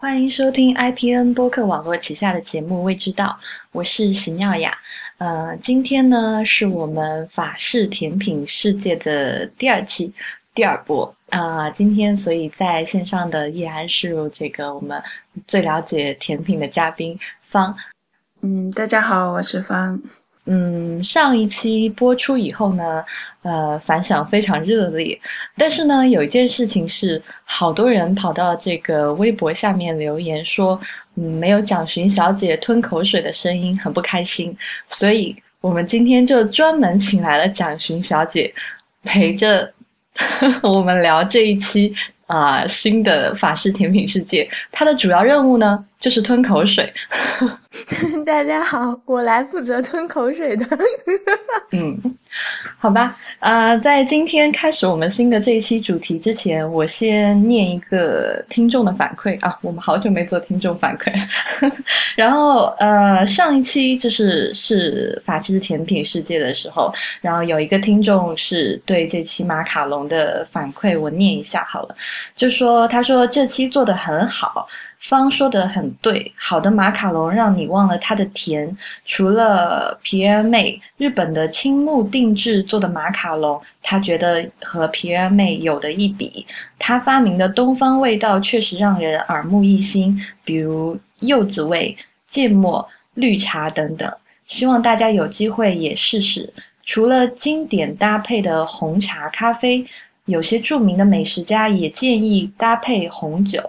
欢迎收听 IPN 播客网络旗下的节目《未知道》，我是席妙雅。呃，今天呢是我们法式甜品世界的第二期第二波啊。今天所以在线上的依然是这个我们最了解甜品的嘉宾方。嗯，大家好，我是方。嗯，上一期播出以后呢，呃，反响非常热烈。但是呢，有一件事情是，好多人跑到这个微博下面留言说，嗯，没有蒋寻小姐吞口水的声音，很不开心。所以我们今天就专门请来了蒋寻小姐，陪着 我们聊这一期啊新的法式甜品世界。她的主要任务呢？就是吞口水。大家好，我来负责吞口水的。嗯，好吧，呃，在今天开始我们新的这一期主题之前，我先念一个听众的反馈啊。我们好久没做听众反馈，然后呃，上一期就是是法式甜品世界的时候，然后有一个听众是对这期马卡龙的反馈，我念一下好了，就说他说这期做的很好。方说的很对，好的马卡龙让你忘了它的甜。除了皮尔妹日本的青木定制做的马卡龙，他觉得和皮尔妹有的一比。他发明的东方味道确实让人耳目一新，比如柚子味、芥末、绿茶等等。希望大家有机会也试试。除了经典搭配的红茶咖啡，有些著名的美食家也建议搭配红酒。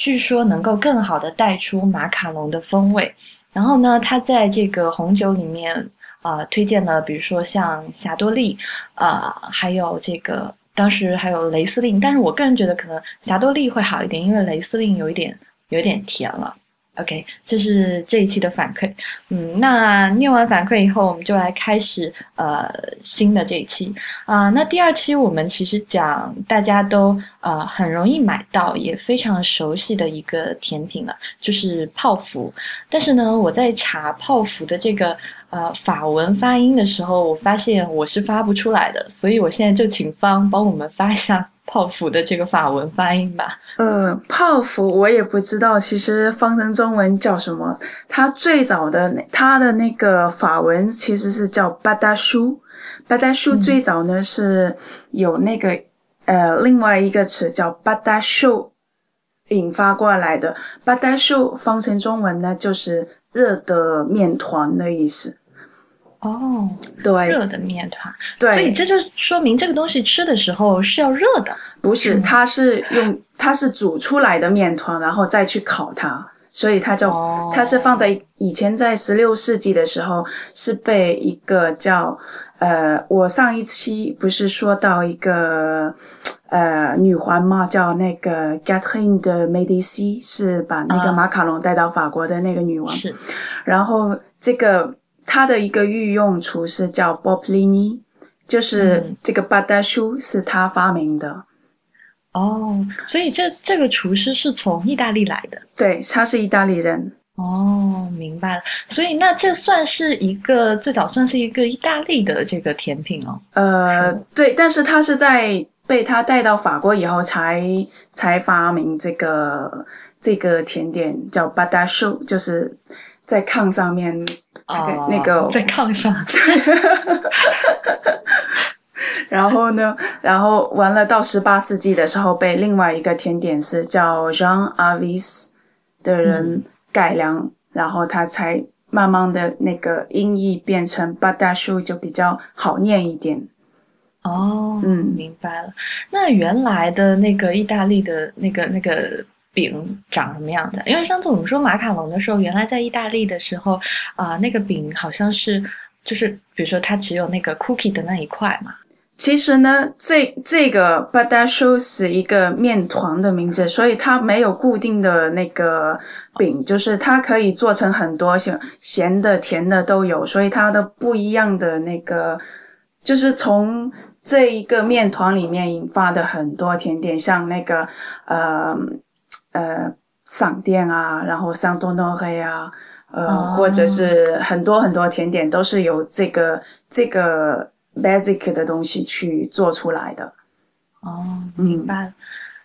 据说能够更好的带出马卡龙的风味。然后呢，他在这个红酒里面啊，推荐了比如说像霞多丽啊，还有这个当时还有雷司令。但是我个人觉得可能霞多丽会好一点，因为雷司令有一点有一点甜了。OK，这是这一期的反馈。嗯，那念完反馈以后，我们就来开始呃新的这一期啊。那第二期我们其实讲大家都呃很容易买到，也非常熟悉的一个甜品了，就是泡芙。但是呢，我在查泡芙的这个呃法文发音的时候，我发现我是发不出来的，所以我现在就请方帮我们发一下。泡芙的这个法文发音吧。呃，泡芙我也不知道，其实方成中文叫什么？它最早的它的那个法文其实是叫巴达舒，巴达舒最早呢是有那个呃另外一个词叫巴达秀引发过来的。巴达秀方成中文呢就是热的面团的意思。哦，对，热的面团，对，所以这就说明这个东西吃的时候是要热的。不是，它是用它是煮出来的面团，然后再去烤它，所以它就它是放在以前在十六世纪的时候是被一个叫呃，我上一期不是说到一个呃女皇嘛？叫那个 Catherine de Medici，是把那个马卡龙带到法国的那个女王。是，然后这个。它的一个御用厨师叫 Bob Lini，就是这个巴达舒是他发明的。哦，所以这这个厨师是从意大利来的。对，他是意大利人。哦，明白了。所以那这算是一个最早算是一个意大利的这个甜品哦。呃，对，但是他是在被他带到法国以后才才发明这个这个甜点叫巴达舒，就是在炕上面。那个在炕上，然后呢，然后完了到十八世纪的时候，被另外一个甜点师叫 Jean Avis 的人改良，然后他才慢慢的那个音译变成 b a d a s h u 就比较好念一点。哦，嗯，明白了。那原来的那个意大利的那个那个。饼长什么样子？因为上次我们说马卡龙的时候，原来在意大利的时候啊，那个饼好像是就是，比如说它只有那个 cookie 的那一块嘛。其实呢，这这个 b a d a s h o 是一个面团的名字，所以它没有固定的那个饼，就是它可以做成很多像咸的、甜的都有，所以它的不一样的那个就是从这一个面团里面引发的很多甜点，像那个呃。呃，商店啊，然后像东东黑啊，呃，或者是很多很多甜点都是由这个这个 basic 的东西去做出来的。哦，明白了。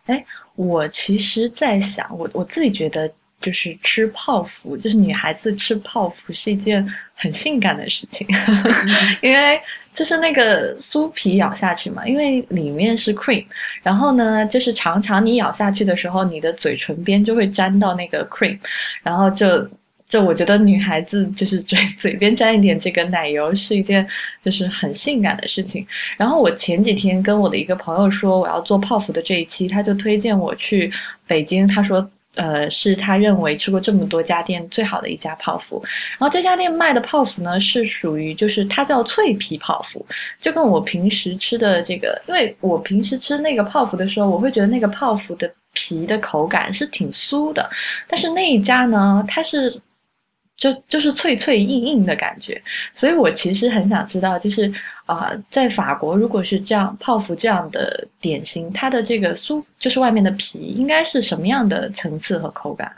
哎，我其实在想，我我自己觉得。就是吃泡芙，就是女孩子吃泡芙是一件很性感的事情，因为就是那个酥皮咬下去嘛，因为里面是 cream，然后呢，就是常常你咬下去的时候，你的嘴唇边就会沾到那个 cream，然后就就我觉得女孩子就是嘴 嘴边沾一点这个奶油是一件就是很性感的事情。然后我前几天跟我的一个朋友说我要做泡芙的这一期，他就推荐我去北京，他说。呃，是他认为吃过这么多家店最好的一家泡芙。然后这家店卖的泡芙呢，是属于就是它叫脆皮泡芙，就跟我平时吃的这个，因为我平时吃那个泡芙的时候，我会觉得那个泡芙的皮的口感是挺酥的，但是那一家呢，它是。就就是脆脆硬硬的感觉，所以我其实很想知道，就是啊，在法国如果是这样泡芙这样的点心，它的这个酥就是外面的皮应该是什么样的层次和口感？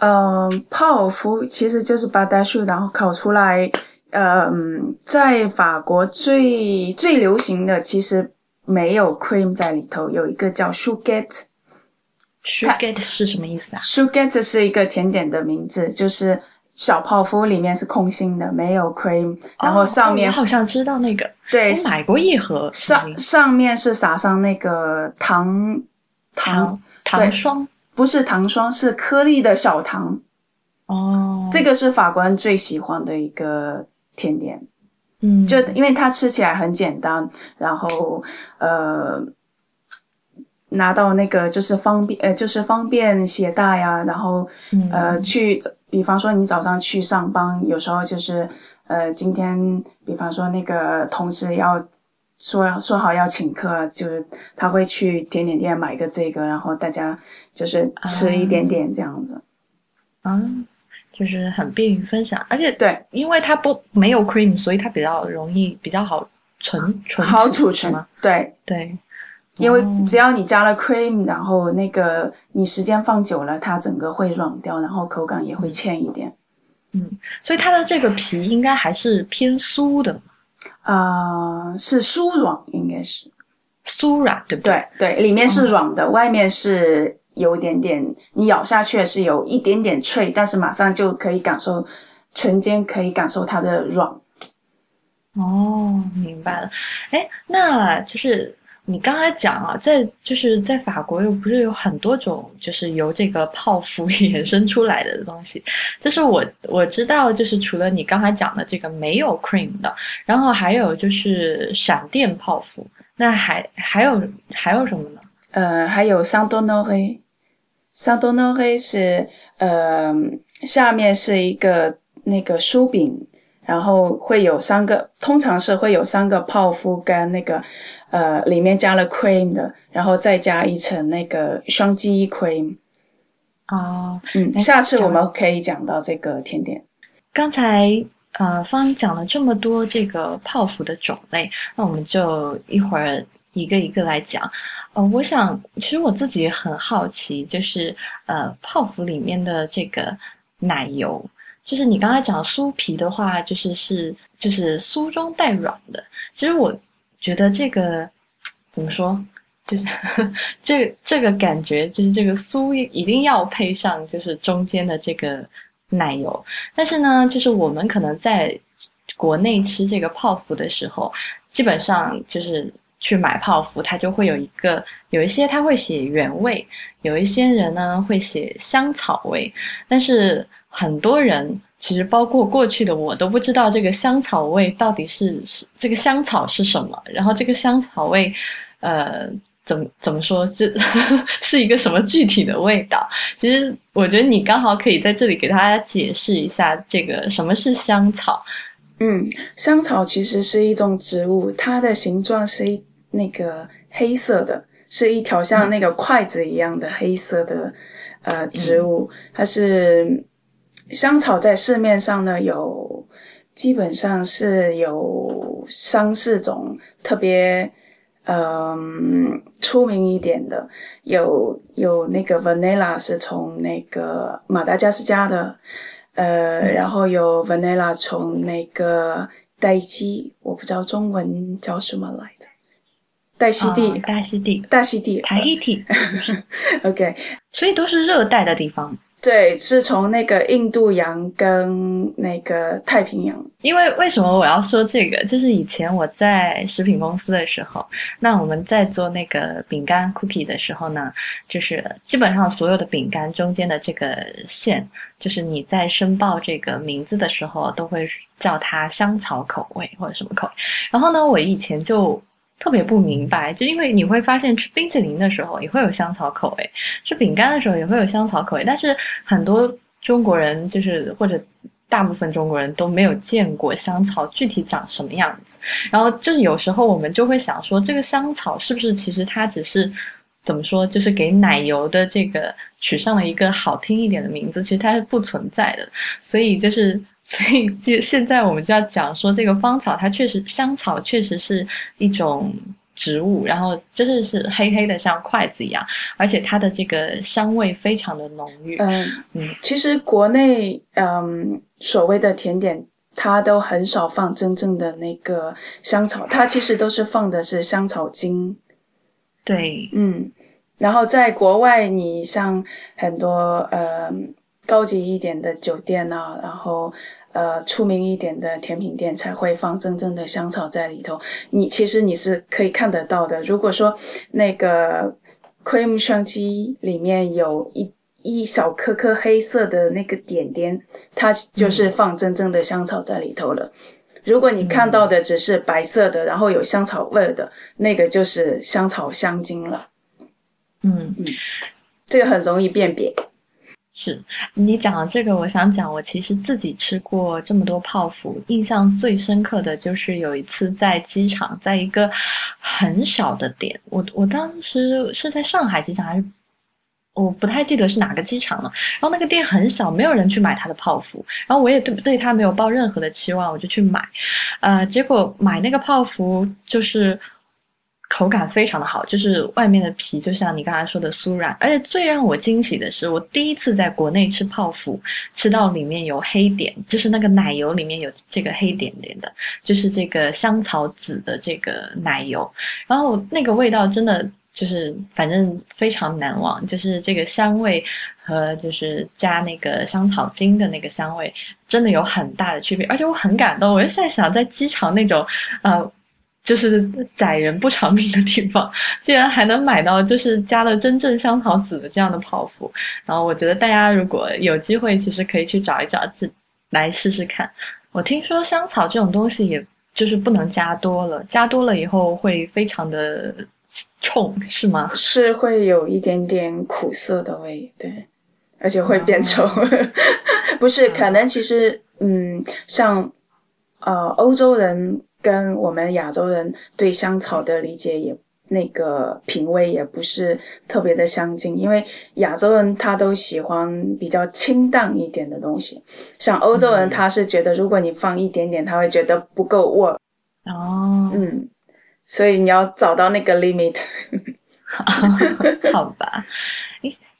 嗯，泡芙其实就是巴达树，然后烤出来。嗯，在法国最最流行的其实没有 cream 在里头，有一个叫 s u g a t Sugar 是什么意思啊？Sugar 是一个甜点的名字，就是小泡芙里面是空心的，没有 cream，然后上面我好像知道那个，对，我买过一盒，上上面是撒上那个糖糖糖霜，不是糖霜，是颗粒的小糖。哦，这个是法国人最喜欢的一个甜点，嗯，就因为它吃起来很简单，然后呃。拿到那个就是方便，呃，就是方便携带呀。然后，呃，去，比方说你早上去上班，有时候就是，呃，今天，比方说那个同事要说说好要请客，就是他会去甜点店买个这个，然后大家就是吃一点点这样子。啊，就是很便于分享，而且对，因为它不没有 cream，所以它比较容易，比较好存存好储存。对对。因为只要你加了 cream，然后那个你时间放久了，它整个会软掉，然后口感也会欠一点。嗯，所以它的这个皮应该还是偏酥的。啊，是酥软，应该是酥软，对不对？对对，里面是软的，外面是有点点，你咬下去是有一点点脆，但是马上就可以感受唇间可以感受它的软。哦，明白了。哎，那就是。你刚才讲啊，在就是在法国又不是有很多种，就是由这个泡芙 衍生出来的东西。就是我我知道，就是除了你刚才讲的这个没有 cream 的，然后还有就是闪电泡芙。那还还有还有什么呢？呃，还有桑多诺黑，桑多诺黑是呃下面是一个那个酥饼，然后会有三个，通常是会有三个泡芙跟那个。呃，里面加了 cream 的，然后再加一层那个双鸡 cream。哦，嗯，下次我们可以讲到这个甜点。刚才呃方讲了这么多这个泡芙的种类，那我们就一会儿一个一个来讲。呃，我想其实我自己也很好奇，就是呃泡芙里面的这个奶油，就是你刚才讲酥皮的话，就是是就是酥中带软的。其实我。觉得这个怎么说，就是 这这个感觉，就是这个酥一定要配上就是中间的这个奶油。但是呢，就是我们可能在国内吃这个泡芙的时候，基本上就是去买泡芙，它就会有一个有一些它会写原味，有一些人呢会写香草味，但是很多人。其实包括过去的我都不知道这个香草味到底是是这个香草是什么，然后这个香草味，呃，怎怎么说这 是一个什么具体的味道？其实我觉得你刚好可以在这里给大家解释一下这个什么是香草。嗯，香草其实是一种植物，它的形状是一那个黑色的，是一条像那个筷子一样的黑色的呃植物，它是。香草在市面上呢，有基本上是有三四种特别嗯出名一点的，有有那个 vanilla 是从那个马达加斯加的，呃，然后有 vanilla 从那个黛基，我不知道中文叫什么来着，大溪地，大溪地，大溪地，台地。OK，所以都是热带的地方。对，是从那个印度洋跟那个太平洋。因为为什么我要说这个？就是以前我在食品公司的时候，那我们在做那个饼干 cookie 的时候呢，就是基本上所有的饼干中间的这个线，就是你在申报这个名字的时候，都会叫它香草口味或者什么口味。然后呢，我以前就。特别不明白，就因为你会发现吃冰淇淋的时候也会有香草口味，吃饼干的时候也会有香草口味，但是很多中国人就是或者大部分中国人都没有见过香草具体长什么样子。然后就是有时候我们就会想说，这个香草是不是其实它只是怎么说，就是给奶油的这个取上了一个好听一点的名字，其实它是不存在的。所以就是。所以，就现在我们就要讲说，这个芳草它确实香草确实是一种植物，然后真的是黑黑的像筷子一样，而且它的这个香味非常的浓郁。嗯嗯，其实国内嗯所谓的甜点，它都很少放真正的那个香草，它其实都是放的是香草精。对，嗯，然后在国外，你像很多呃。高级一点的酒店啊，然后呃出名一点的甜品店才会放真正的香草在里头。你其实你是可以看得到的。如果说那个 cream 香鸡里面有一一小颗颗黑色的那个点点，它就是放真正的香草在里头了。如果你看到的只是白色的，然后有香草味的，那个就是香草香精了。嗯嗯，这个很容易辨别。是你讲的这个，我想讲，我其实自己吃过这么多泡芙，印象最深刻的就是有一次在机场，在一个很小的店，我我当时是在上海机场还是我不太记得是哪个机场了。然后那个店很小，没有人去买他的泡芙，然后我也对对它没有抱任何的期望，我就去买，呃，结果买那个泡芙就是。口感非常的好，就是外面的皮就像你刚才说的酥软，而且最让我惊喜的是，我第一次在国内吃泡芙，吃到里面有黑点，就是那个奶油里面有这个黑点点的，就是这个香草籽的这个奶油，然后那个味道真的就是反正非常难忘，就是这个香味和就是加那个香草精的那个香味真的有很大的区别，而且我很感动，我就在想在机场那种呃。就是宰人不偿命的地方，竟然还能买到就是加了真正香草籽的这样的泡芙。然后我觉得大家如果有机会，其实可以去找一找，这来试试看。我听说香草这种东西，也就是不能加多了，加多了以后会非常的冲，是吗？是会有一点点苦涩的味，对，而且会变臭。不是，可能其实嗯，像呃欧洲人。跟我们亚洲人对香草的理解也那个品味也不是特别的相近，因为亚洲人他都喜欢比较清淡一点的东西，像欧洲人他是觉得如果你放一点点，他会觉得不够味。哦，嗯，所以你要找到那个 limit。好吧。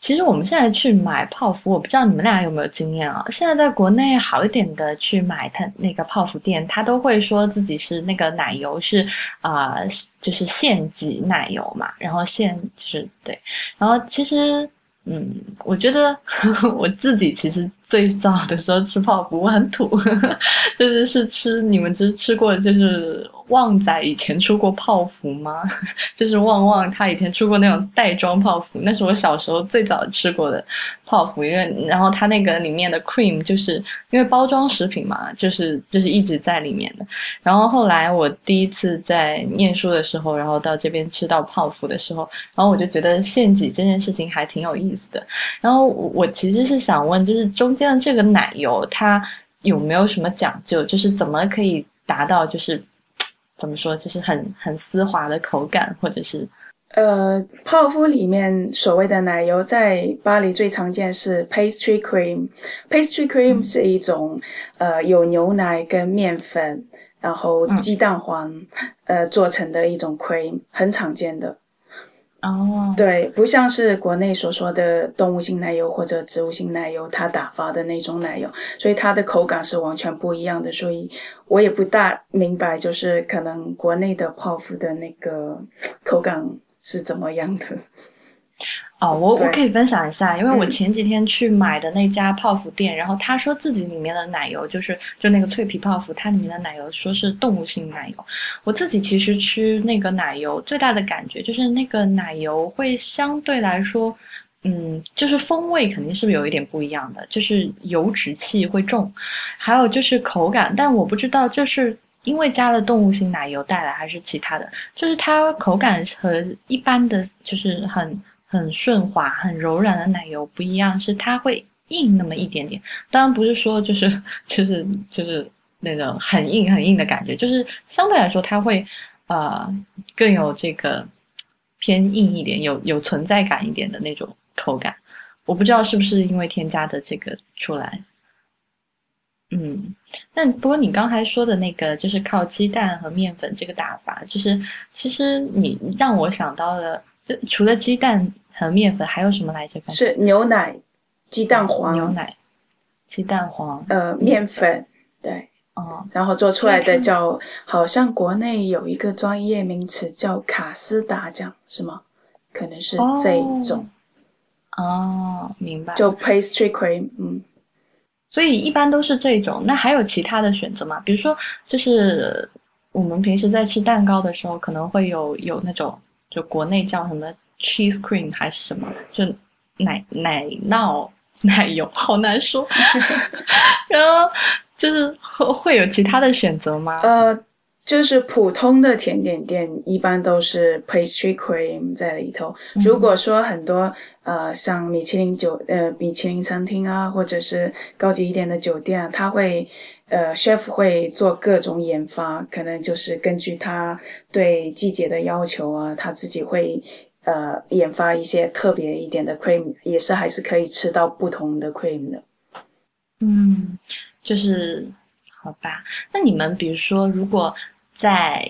其实我们现在去买泡芙，我不知道你们俩有没有经验啊？现在在国内好一点的去买它那个泡芙店，他都会说自己是那个奶油是啊，就是现挤奶油嘛，然后现就是对，然后其实嗯，我觉得 我自己其实最早的时候吃泡芙我很土，就是是吃你们吃吃过就是。旺仔以前出过泡芙吗？就是旺旺他以前出过那种袋装泡芙，那是我小时候最早吃过的泡芙。因为然后它那个里面的 cream 就是因为包装食品嘛，就是就是一直在里面的。然后后来我第一次在念书的时候，然后到这边吃到泡芙的时候，然后我就觉得献祭这件事情还挺有意思的。然后我其实是想问，就是中间的这个奶油它有没有什么讲究？就是怎么可以达到就是。怎么说？就是很很丝滑的口感，或者是呃，泡芙里面所谓的奶油，在巴黎最常见是 pastry cream。pastry cream 是一种呃有牛奶跟面粉，然后鸡蛋黄呃做成的一种 cream，很常见的。哦，对，不像是国内所说的动物性奶油或者植物性奶油，它打发的那种奶油，所以它的口感是完全不一样的。所以我也不大明白，就是可能国内的泡芙的那个口感是怎么样的。哦，我我可以分享一下，因为我嗯前几天去买的那家泡芙店，然后他说自己里面的奶油就是就那个脆皮泡芙，它里面的奶油说是动物性奶油。我自己其实吃那个奶油最大的感觉就是那个奶油会相对来说。嗯，就是风味肯定是有一点不一样的，就是油脂气会重，还有就是口感，但我不知道就是因为加了动物性奶油带来还是其他的，就是它口感和一般的就是很很顺滑、很柔软的奶油不一样，是它会硬那么一点点。当然不是说就是就是就是那种很硬很硬的感觉，就是相对来说它会呃更有这个偏硬一点、有有存在感一点的那种口感。我不知道是不是因为添加的这个出来。嗯，但不过你刚才说的那个，就是靠鸡蛋和面粉这个打法，就是其实你让我想到了，就除了鸡蛋和面粉，还有什么来着？是牛奶、鸡蛋黄、牛奶、鸡蛋黄，呃面粉，对，哦，然后做出来的叫，好像国内有一个专业名词叫卡斯达酱，是吗？可能是这一种，哦，明白。就 pastry cream，嗯。所以一般都是这种。那还有其他的选择吗？比如说，就是我们平时在吃蛋糕的时候，可能会有有那种，就国内叫什么 cheese cream 还是什么，就奶奶酪 奶油，好难说。然后就是会会有其他的选择吗？呃，就是普通的甜点店一般都是 pastry cream 在里头。如果说很多呃像米其林酒呃米其林餐厅啊，或者是高级一点的酒店啊，他会呃 chef 会做各种研发，可能就是根据他对季节的要求啊，他自己会。呃，研发一些特别一点的 cream，也是还是可以吃到不同的 cream 的。嗯，就是好吧。那你们比如说，如果在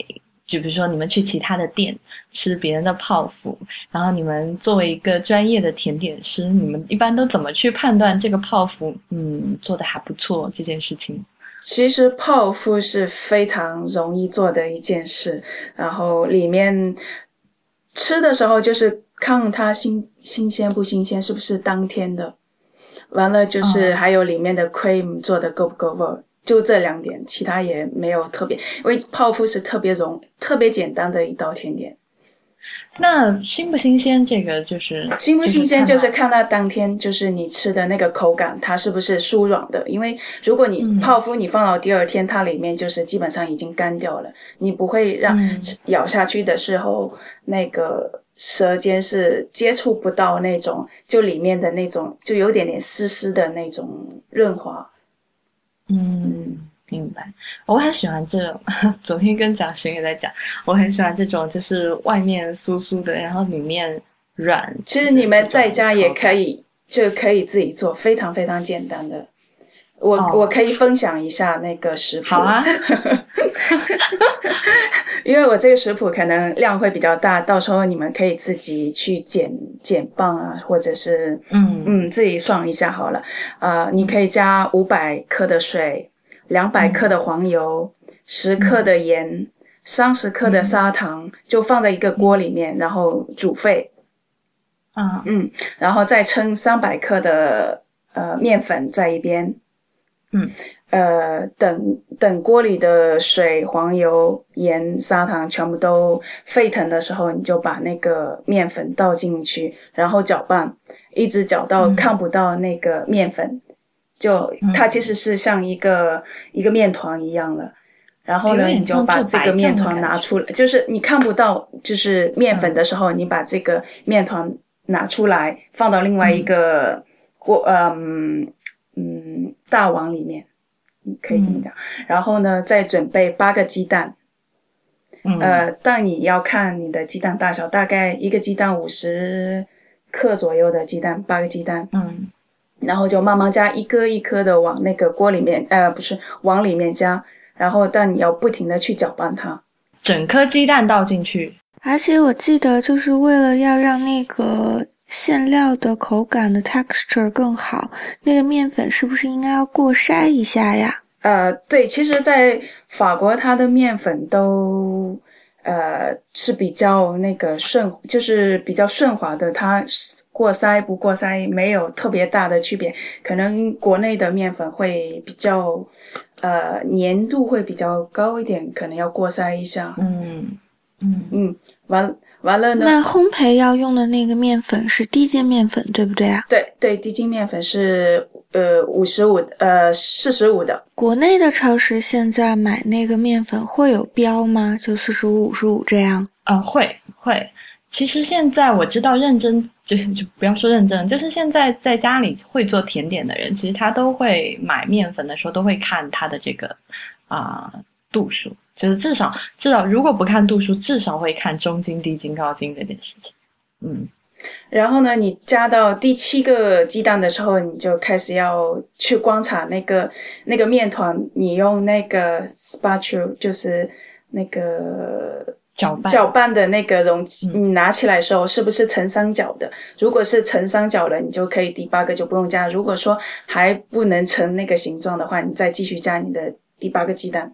就比如说你们去其他的店吃别人的泡芙，然后你们作为一个专业的甜点师，你们一般都怎么去判断这个泡芙嗯做的还不错这件事情？其实泡芙是非常容易做的一件事，然后里面吃的时候就是看它新新鲜不新鲜，是不是当天的。完了就是哦还有里面的 cream 做的够不够味儿，就这两点，其他也没有特别。因为泡芙是特别容、特别简单的一道甜点，那新不新鲜？这个就是新不新鲜就是看看它当天就是你吃的那个口感，它是不是酥软的。因为如果你嗯。泡芙你放到第二天，它里面就是基本上已经干掉了，你不会让嗯。咬下去的时候那个舌尖是接触不到那种就里面的那种就有点点湿湿的那种润滑。嗯，明白。我很喜欢这种，昨天跟蒋勋也在讲，我很喜欢这种，就是外面酥酥的，然后里面软。其实你们在家也可以。就可以自己做，非常非常简单的。我、哦我可以分享一下那个食谱。好啊，因为我这个食谱可能量会比较大，到时候你们可以自己去减减磅啊，或者是嗯嗯自己算一下好了。呃，你可以加五百克的水，两百克的黄油，十克的盐，三十克的砂糖，就放在一个锅里面，然后煮沸。啊，嗯，然后再称三百克的呃面粉在一边，嗯，呃，等等锅里的水、黄油、盐、砂糖全部都沸腾的时候，你就把那个面粉倒进去，然后搅拌，一直搅到嗯。看不到那个面粉，就它其实是像一个、一个面团一样的。然后呢，你就把这个面团拿出来，就是你看不到就是面粉的时候，你把这个面团拿出来，放到另外一个锅，嗯嗯大碗里面，嗯可以这么讲。然后呢，再准备八个鸡蛋，嗯，呃，但你要看你的鸡蛋大小，大概一个鸡蛋五十克左右的鸡蛋，八个鸡蛋，嗯然后就慢慢加，一颗一颗的往那个锅里面，呃，不是往里面加，然后但你要不停的去搅拌它。整颗鸡蛋倒进去，而且我记得，就是为了要让那个馅料的口感的 texture 更好，那个面粉是不是应该要过筛一下呀？呃，对，其实，在法国，它的面粉都呃是比较那个顺，就是比较顺滑的，它过筛不过筛没有特别大的区别。可能国内的面粉会比较呃粘度会比较高一点，可能要过筛一下。嗯嗯嗯，完完了呢？那烘焙要用的那个面粉是低筋面粉，对不对啊？对对，低筋面粉是。呃，五十五，呃，四十五的。国内的超市现在买那个面粉会有标吗？就四十五、五十五这样？呃，会会。其实现在我知道，认真就就不要说认真，就是现在在家里会做甜点的人，其实他都会买面粉的时候都会看它的这个啊度数，就是至少至少如果不看度数，至少会看中筋、低筋、高筋这件事情。嗯。然后呢，你加到第七个鸡蛋的时候，你就开始要去观察那个那个面团，你用那个 spatula，就是那个搅拌搅拌的那个容器，你拿起来的时候是不是成三角的？如果是成三角的，你就可以第八个就不用加。如果说还不能成那个形状的话，你再继续加你的第八个鸡蛋。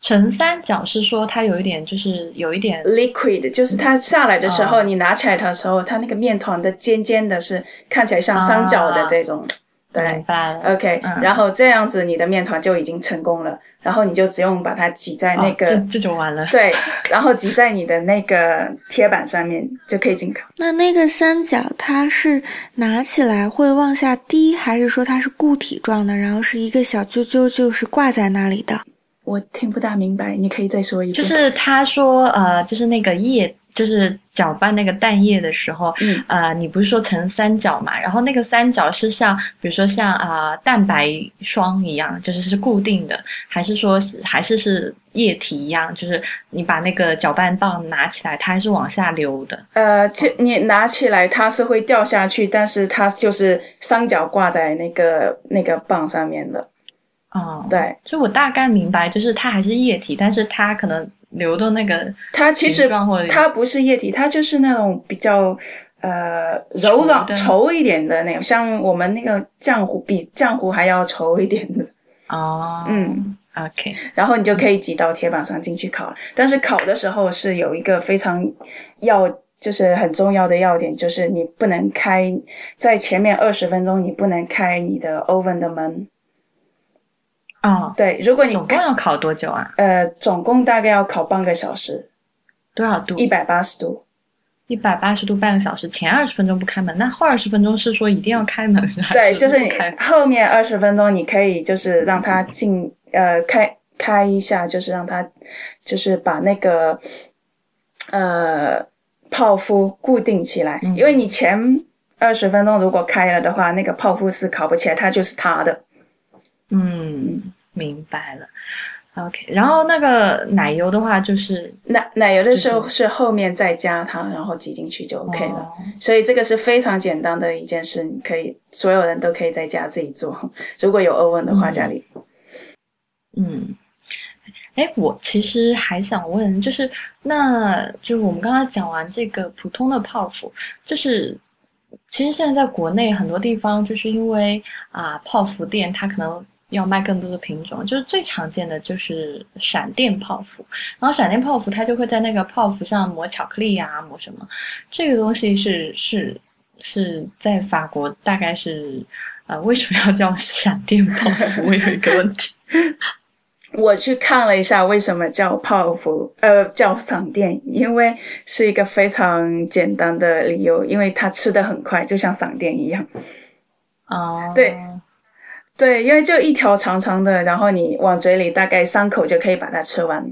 成三角是说它有一点，就是有一点 liquid，就是它下来的时候，你拿起来的时候，它那个面团的尖尖的，是看起来像三角的这种。对，OK，然后这样子你的面团就已经成功了，然后你就只用把它挤在那个，这这就完了。对，然后挤在你的那个贴板上面就可以进烤。那那个三角它是拿起来会往下滴，还是说它是固体状的，然后是一个小揪揪，就是挂在那里的？我听不大明白，你可以再说一遍。就是他说，呃，就是那个液，就是搅拌那个蛋液的时候，嗯，呃，你不是说成三角嘛？然后那个三角是像，比如说像啊蛋白霜一样，就是是固定的，还是说还是是液体一样？就是你把那个搅拌棒拿起来，它还是往下流的。呃，其你拿起来它是会掉下去，但是它就是三角挂在那个那个棒上面的。哦，对，就我大概明白，就是它还是液体，但是它可能流的那个，它其实它不是液体，它就是那种比较呃柔软稠一点的那种，像我们那个浆糊比浆糊还要稠一点的。哦，嗯，OK，然后你就可以挤到铁板上进去烤了。但是烤的时候是有一个非常要，就是很重要的要点，就是你不能开在前面二十分钟，你不能开你的 oven 的门。哦，对，如果你总共要烤多久啊？呃，总共大概要烤半个小时。多少度？一百八十度。一百八十度半个小时，前二十分钟不开门，那后二十分钟是说一定要开门是？对，就是你后面二十分钟你可以就是让它进呃开开一下，就是让它就是把那个呃泡芙固定起来，因为你前二十分钟如果开了的话，那个泡芙是烤不起来，它就是塌的。嗯，明白了。OK，然后那个奶油的话，就是奶奶油的时候是后面再加它，然后挤进去就 OK 了。所以这个是非常简单的一件事，你可以所有人都可以在家自己做。如果有 oven 的话，家里。嗯，哎，我其实还想问，就是那就是我们刚刚讲完这个普通的泡芙，就是其实现在在国内很多地方，就是因为啊泡芙店它可能。要卖更多的品种，就是最常见的就是闪电泡芙，然后闪电泡芙它就会在那个泡芙上抹巧克力呀，抹什么？这个东西是是是在法国大概是呃为什么要叫闪电泡芙？我有一个问题，我去看了一下为什么叫泡芙，呃叫闪电，因为是一个非常简单的理由，因为它吃的很快，就像闪电一样。哦，对。对，因为就一条长长的，然后你往嘴里大概三口就可以把它吃完。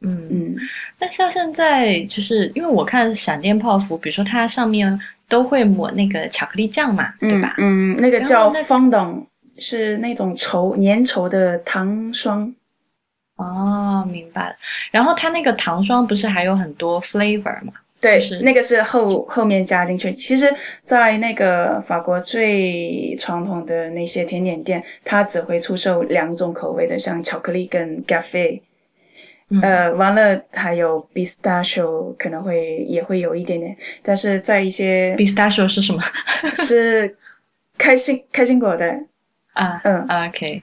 嗯嗯，那像现在就是因为我看闪电泡芙，比如说它上面都会抹那个巧克力酱嘛，对吧？嗯，那个叫 fondant，是那种稠粘稠的糖霜。哦，明白了。然后它那个糖霜不是还有很多 flavor 吗？对，那个是后后面加进去。其实，在那个法国最传统的那些甜点店，它只会出售两种口味的，像巧克力跟咖啡。嗯呃，完了还有 pistachio 可能会也会有一点点，但是在一些 pistachio 是什么是开心开心果的，啊？嗯，OK，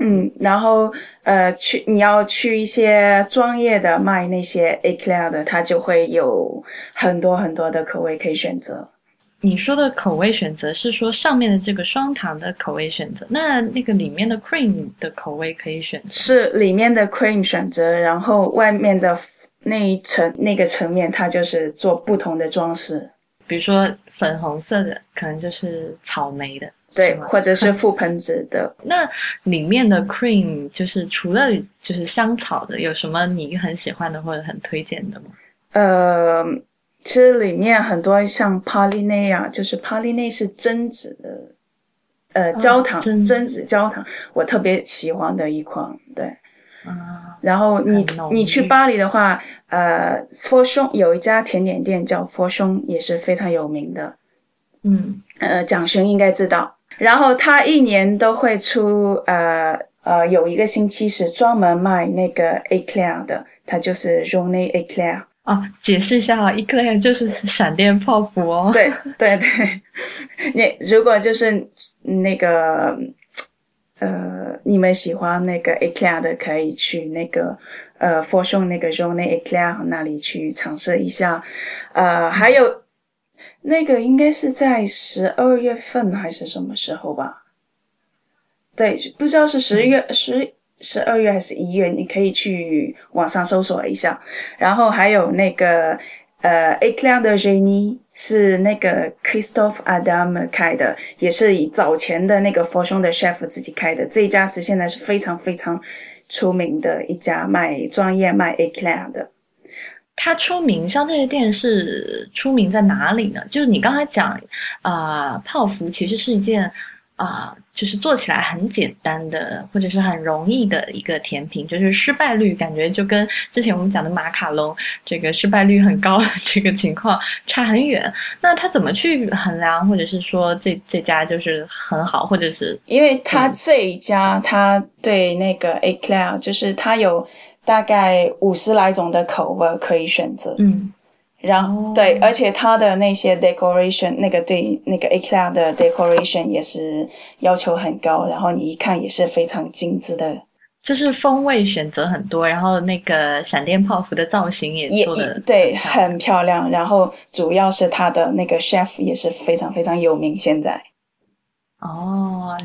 嗯，然后呃，去你要去一些专业的卖那些 eclair 的，它就会有很多很多的口味可以选择。你说的口味选择是说上面的这个双糖的口味选择，那那个里面的 cream 的口味可以选择？是里面的 cream 选择，然后外面的那一层那个层面，它就是做不同的装饰，比如说粉红色的，可能就是草莓的，对，或者是覆盆子的。那里面的 cream 就是除了就是香草的，有什么你很喜欢的或者很推荐的吗？呃，其实里面很多像 i n e 啊，就是 i n e 是榛子的，呃，焦糖、榛子焦糖，我特别喜欢的一款，对。啊，然后你你去巴黎的话，呃 f o r s h o n 有一家甜点店叫 f o r s h o n 也是非常有名的，嗯呃，蒋勋应该知道。然后他一年都会出呃呃有一个星期是专门卖那个 eclair 的，它就是 r o n e eclair。啊，解释一下啊，eclair 就是闪电泡芙哦。对 对对，你如果就是那个呃，你们喜欢那个 eclair 的，可以去那个呃 f o r s h o n 那个 r o n e eclair 那里去尝试一下。呃，还有那个应该是在十二月份还是什么时候吧？对，不知道是十月十。十二月还是一月，你可以去网上搜索一下。然后还有那个呃 de Génie 是那个 Christophe Adam 开的，也是以早前的那个 f o r s h o n 的 chef 自己开的。这一家是现在是非常非常出名的一家卖专业卖 Eclair 的。它出名，像这些店是出名在哪里呢？就是你刚才讲，啊、泡芙其实是一件啊、就是做起来很简单的，或者是很容易的一个甜品，就是失败率感觉就跟之前我们讲的马卡龙这个失败率很高的这个情况差很远。那它怎么去衡量，或者是说这这家就是很好，或者是因为他这一家，他对那个 Eclair 就是他有大概五十来种的口味可以选择。嗯然后、哦对，而且它的那些 decoration，那个对那个 eclair 的 decoration 也是要求很高，然后你一看也是非常精致的，就是风味选择很多，然后那个闪电泡芙的造型也也做的也对，很漂亮。然后主要是它的那个 chef 也是非常非常有名，现在哦，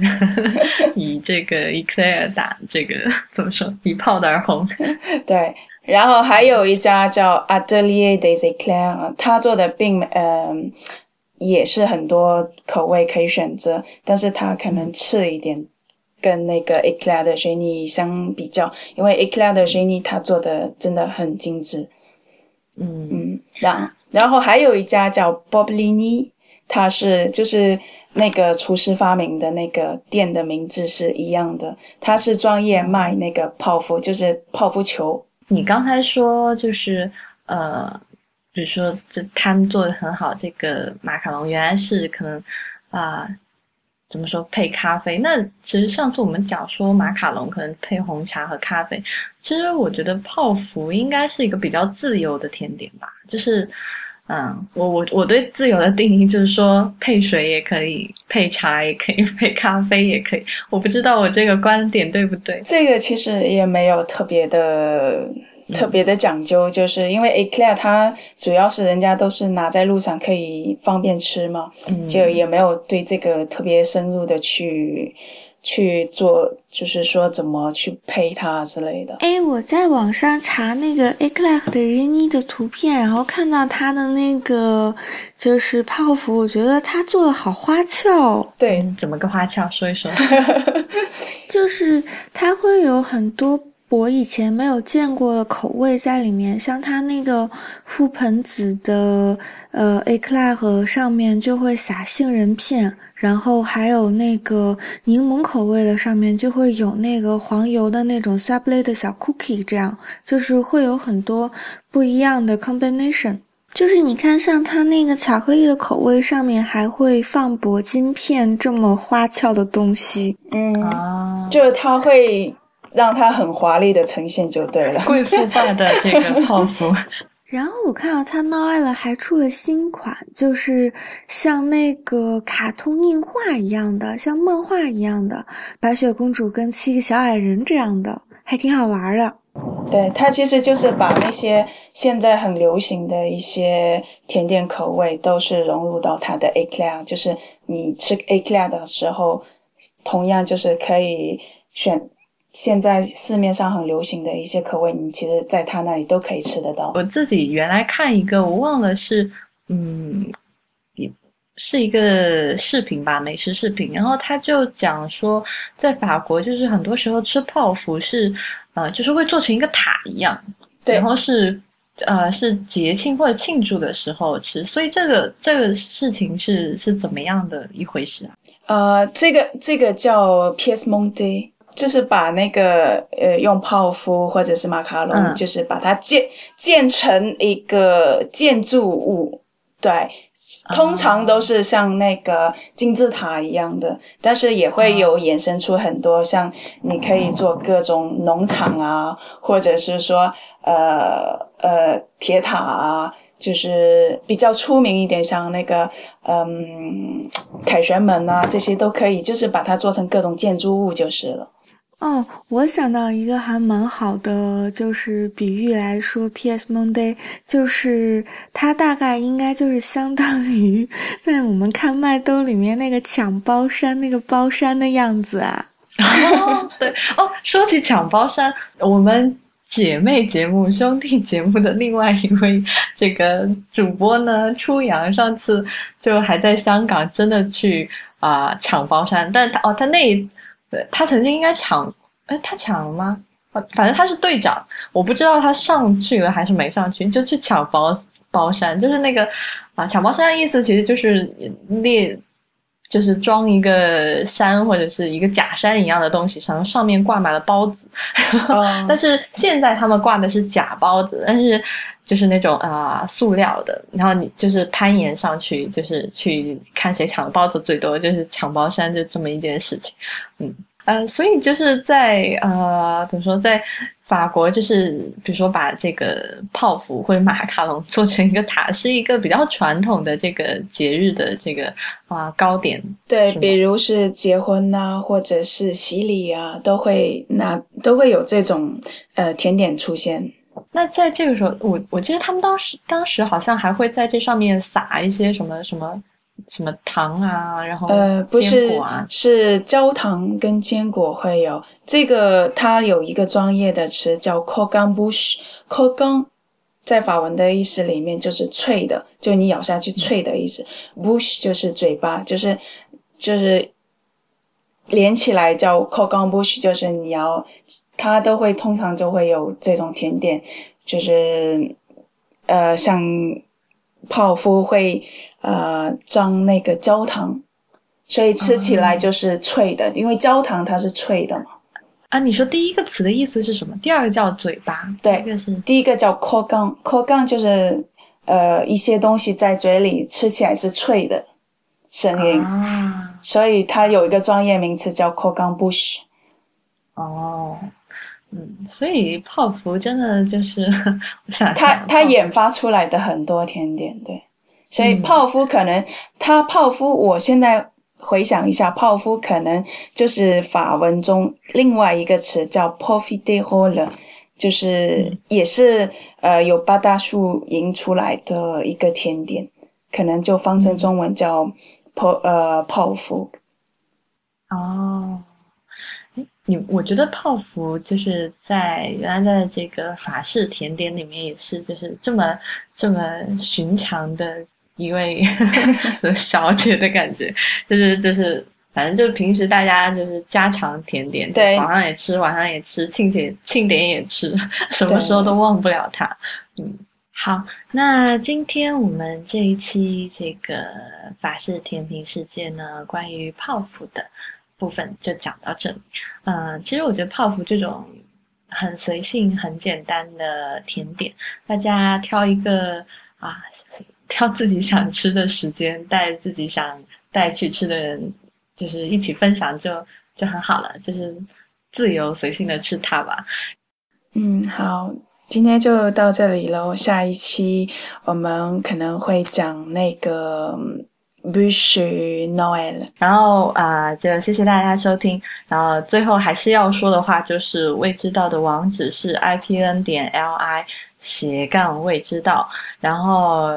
以这个 eclair 打这个怎么说？一炮而红。对。然后还有一家叫 Atelier des Eclairs，他做的并嗯、也是很多口味可以选择，但是它可能次一点。跟那个 Eclair 的 Genie 相比较，因为 Eclair 的 Genie 它做的真的很精致，嗯嗯，然然后还有一家叫 Boblini，它是就是那个厨师发明的那个店的名字是一样的，他是专业卖那个泡芙，就是泡芙球，你刚才说就是呃，比如说这他们做的很好，这个马卡龙原来是可能啊、怎么说配咖啡？那其实上次我们讲说马卡龙可能配红茶和咖啡，其实我觉得泡芙应该是一个比较自由的甜点吧，就是。嗯，我我我对自由的定义就是说，配水也可以，配茶也可以，配咖啡也可以。我不知道我这个观点对不对？这个其实也没有特别的。特别的讲究，就是因为 eclair 它主要是人家都是拿在路上可以方便吃嘛，嗯，就也没有对这个特别深入的去去做，就是说怎么去配它之类的。哎，我在网上查那个 eclair 的 Rini 的图片，然后看到他的那个就是泡芙，我觉得他做的好花俏哦，对，嗯怎么个花俏？说一说。就是它会有很多我以前没有见过的口味在里面，像它那个覆盆子的呃 eclair 和上面就会撒杏仁片，然后还有那个柠檬口味的上面就会有那个黄油的那种 sablé 的小 cookie，这样就是会有很多不一样的 combination。就是你看，像它那个巧克力的口味上面还会放铂金片，这么花俏的东西。嗯，啊，就它会让它很华丽的呈现就对了。贵妇化的这个泡芙。然后我看到它 Noel 还出了新款，就是像那个卡通印画一样的，像漫画一样的白雪公主跟七个小矮人这样的，还挺好玩的。对，它其实就是把那些现在很流行的一些甜点口味，都是融入到它的 Eclair，就是你吃 Eclair 的时候，同样就是可以选。现在市面上很流行的一些口味，你其实在他那里都可以吃得到。我自己原来看一个，我忘了是，嗯，是一个视频吧，美食视频。然后他就讲说，在法国，就是很多时候吃泡芙是，呃，就是会做成一个塔一样，对，然后是，呃，是节庆或者庆祝的时候吃。所以这个这个事情是是怎么样的一回事啊？呃，这个这个叫 Pièce montée。就是把那个呃，用泡芙或者是马卡龙，就是把它建建成一个建筑物，对，通常都是像那个金字塔一样的，但是也会有衍生出很多，像你可以做各种农场啊，或者是说呃呃铁塔啊，就是比较出名一点，像那个嗯凯旋门啊，这些都可以，就是把它做成各种建筑物就是了。哦，我想到一个还蛮好的，就是比喻来说，P.S. Monday，就是它大概应该就是相当于在我们看麦兜里面那个抢包山那个包山的样子啊。哦，对哦，说起抢包山，我们姐妹节目、兄弟节目的另外一位这个主播呢，初阳，上次就还在香港真的去啊抢包山，但他哦，他那。对他曾经应该抢，哎，他抢了吗？反正他是队长，我不知道他上去了还是没上去，就去抢包包山，就是那个啊，抢包山的意思其实就是列，就是装一个山或者是一个假山一样的东西，然后上面挂满了包子，但是现在他们挂的是假包子，但是。就是那种啊，塑料的，然后你就是攀岩上去，就是去看谁抢的包子最多，就是抢包山，就这么一件事情。嗯，呃，所以就是在呃，怎么说，在法国，就是比如说把这个泡芙或者马卡龙做成一个塔，是一个比较传统的这个节日的这个啊糕点。对，比如是结婚呐，或者是洗礼啊，都会拿都会有这种呃甜点出现。那在这个时候，我我记得他们当时当时好像还会在这上面撒一些什么什么什么糖啊，然后呃不是是焦糖跟坚果会有。这个，它有一个专业的词叫 c o g a n bouche c o g a n 在法文的意思里面就是脆的，就你咬下去脆的意思，bouche 就是嘴巴，就是就是连起来叫 c o g a n bouche，就是你要。它都会通常就会有这种甜点，就是呃像泡芙会呃装那个焦糖，所以吃起来就是脆的，因为焦糖它是脆的嘛。啊，你说第一个词的意思是什么？第二个叫嘴巴，对，一个是第一个叫 c o g a n c o g a n 就是呃一些东西在嘴里吃起来是脆的声音，所以它有一个专业名词叫 c o g a n bush。哦。嗯，所以泡芙真的就是 我想它它研发出来的很多甜点，对，所以泡芙可能它泡芙，我现在回想一下，泡芙可能就是法文中另外一个词叫 p o f i d e h o l e 就是也是呃有八大树引出来的一个甜点，可能就翻成中文叫泡呃泡芙。哦。你我觉得泡芙就是在原来在这个法式甜点里面也是就是这么这么寻常的一位 小姐的感觉，就是就是反正就平时大家就是家常甜点，对，早上也吃，晚上也吃，庆典庆典也吃，什么时候都忘不了它。嗯，好，那今天我们这一期这个法式甜品世界呢，关于泡芙的。部分就讲到这里。嗯，其实我觉得泡芙这种很随性、很简单的甜点，大家挑一个啊，挑自己想吃的时间，带自己想带去吃的人，就是一起分享，就就很好了。就是自由随性的吃它吧。嗯，好，今天就到这里喽。下一期我们可能会讲那个 Bush Noel。然后啊、就谢谢大家收听。然后最后还是要说的话，就是未知道的网址是 ipn 点 li 斜杠未知道。然后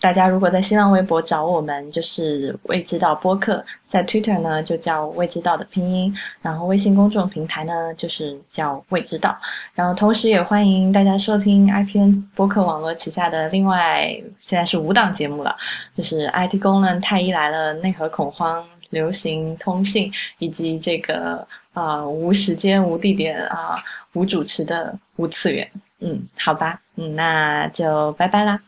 大家如果在新浪微博找我们，就是未知道播客；在 Twitter 呢就叫未知道的拼音，然后微信公众平台呢就是叫未知道。然后同时也欢迎大家收听 IPN 播客网络旗下的另外现在是五档节目了，就是 IT 公论、太医来了、内核恐慌、流行通信，以及这个呃无时间、无地点啊、无主持的无次元。嗯，好吧，嗯，那就拜拜啦。